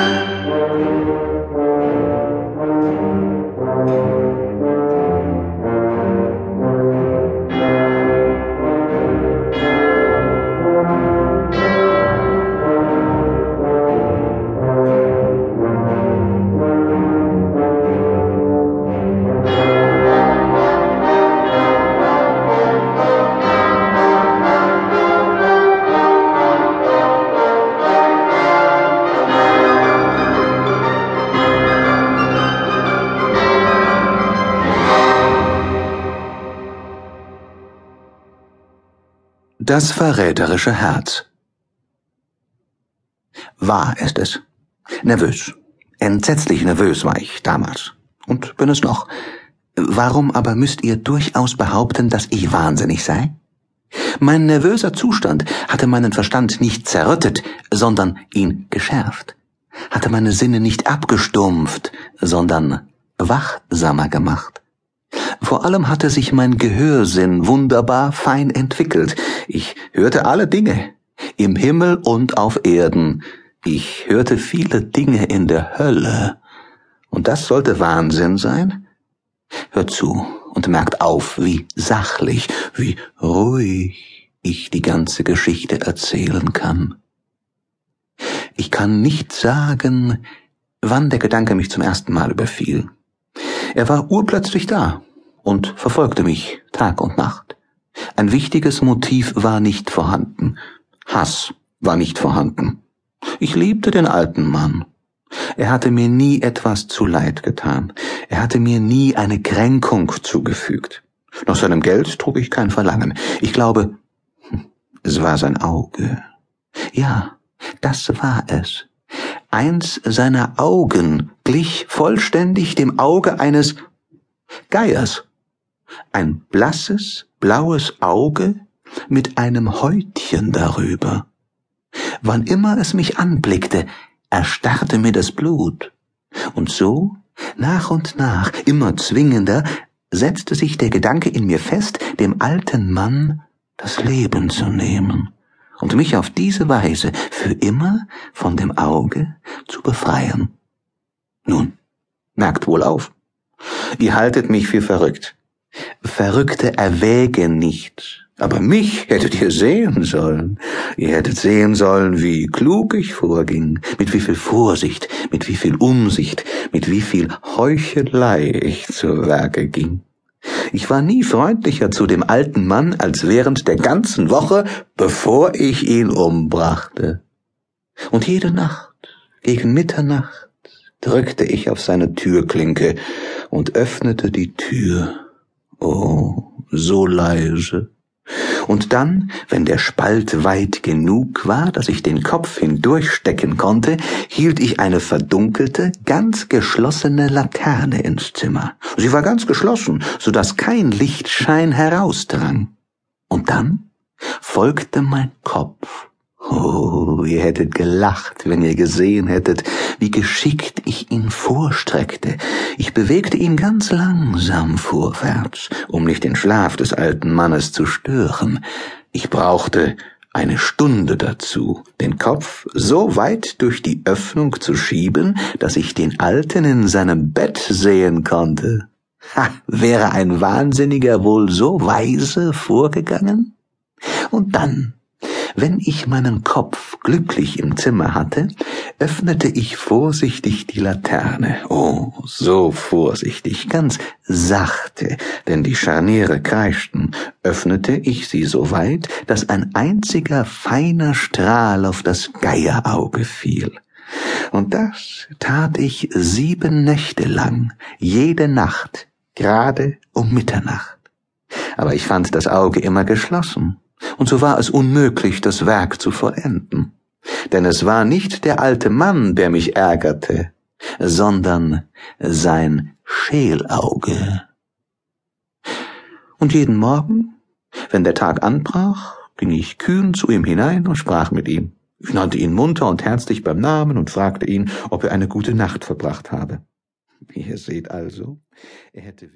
Música Das verräterische Herz. Wahr ist es. Nervös. Entsetzlich nervös war ich damals. Und bin es noch. Warum aber müsst ihr durchaus behaupten, dass ich wahnsinnig sei? Mein nervöser Zustand hatte meinen Verstand nicht zerrüttet, sondern ihn geschärft, hatte meine Sinne nicht abgestumpft, sondern wachsamer gemacht. Vor allem hatte sich mein Gehörsinn wunderbar fein entwickelt. Ich hörte alle Dinge, im Himmel und auf Erden. Ich hörte viele Dinge in der Hölle. Und das sollte Wahnsinn sein? Hört zu und merkt auf, wie sachlich, wie ruhig ich die ganze Geschichte erzählen kann. Ich kann nicht sagen, wann der Gedanke mich zum ersten Mal überfiel. Er war urplötzlich da, und verfolgte mich Tag und Nacht. Ein wichtiges Motiv war nicht vorhanden. Hass war nicht vorhanden. Ich liebte den alten Mann. Er hatte mir nie etwas zu Leid getan. Er hatte mir nie eine Kränkung zugefügt. Nach seinem Geld trug ich kein Verlangen. Ich glaube, hm, es war sein Auge. Ja, das war es. Eins seiner Augen glich vollständig dem Auge eines Geiers ein blasses, blaues Auge mit einem Häutchen darüber. Wann immer es mich anblickte, erstarrte mir das Blut. Und so, nach und nach, immer zwingender, setzte sich der Gedanke in mir fest, dem alten Mann das Leben zu nehmen und mich auf diese Weise für immer von dem Auge zu befreien. Nun, merkt wohl auf. Ihr haltet mich für verrückt. Verrückte erwägen nicht. Aber mich hättet ihr sehen sollen. Ihr hättet sehen sollen, wie klug ich vorging, mit wie viel Vorsicht, mit wie viel Umsicht, mit wie viel Heuchelei ich zu Werke ging. Ich war nie freundlicher zu dem alten Mann als während der ganzen Woche, bevor ich ihn umbrachte. Und jede Nacht, gegen Mitternacht, drückte ich auf seine Türklinke und öffnete die Tür Oh, so leise. Und dann, wenn der Spalt weit genug war, dass ich den Kopf hindurchstecken konnte, hielt ich eine verdunkelte, ganz geschlossene Laterne ins Zimmer. Sie war ganz geschlossen, so dass kein Lichtschein herausdrang. Und dann folgte mein Kopf Oh, ihr hättet gelacht, wenn ihr gesehen hättet, wie geschickt ich ihn vorstreckte. Ich bewegte ihn ganz langsam vorwärts, um nicht den Schlaf des alten Mannes zu stören. Ich brauchte eine Stunde dazu, den Kopf so weit durch die Öffnung zu schieben, dass ich den Alten in seinem Bett sehen konnte. Ha, wäre ein Wahnsinniger wohl so weise vorgegangen? Und dann wenn ich meinen Kopf glücklich im Zimmer hatte, öffnete ich vorsichtig die Laterne. Oh, so vorsichtig, ganz sachte, denn die Scharniere kreischten, öffnete ich sie so weit, dass ein einziger feiner Strahl auf das Geierauge fiel. Und das tat ich sieben Nächte lang, jede Nacht, gerade um Mitternacht. Aber ich fand das Auge immer geschlossen und so war es unmöglich, das Werk zu vollenden. Denn es war nicht der alte Mann, der mich ärgerte, sondern sein Scheelauge. Und jeden Morgen, wenn der Tag anbrach, ging ich kühn zu ihm hinein und sprach mit ihm. Ich nannte ihn munter und herzlich beim Namen und fragte ihn, ob er eine gute Nacht verbracht habe. Ihr seht also, er hätte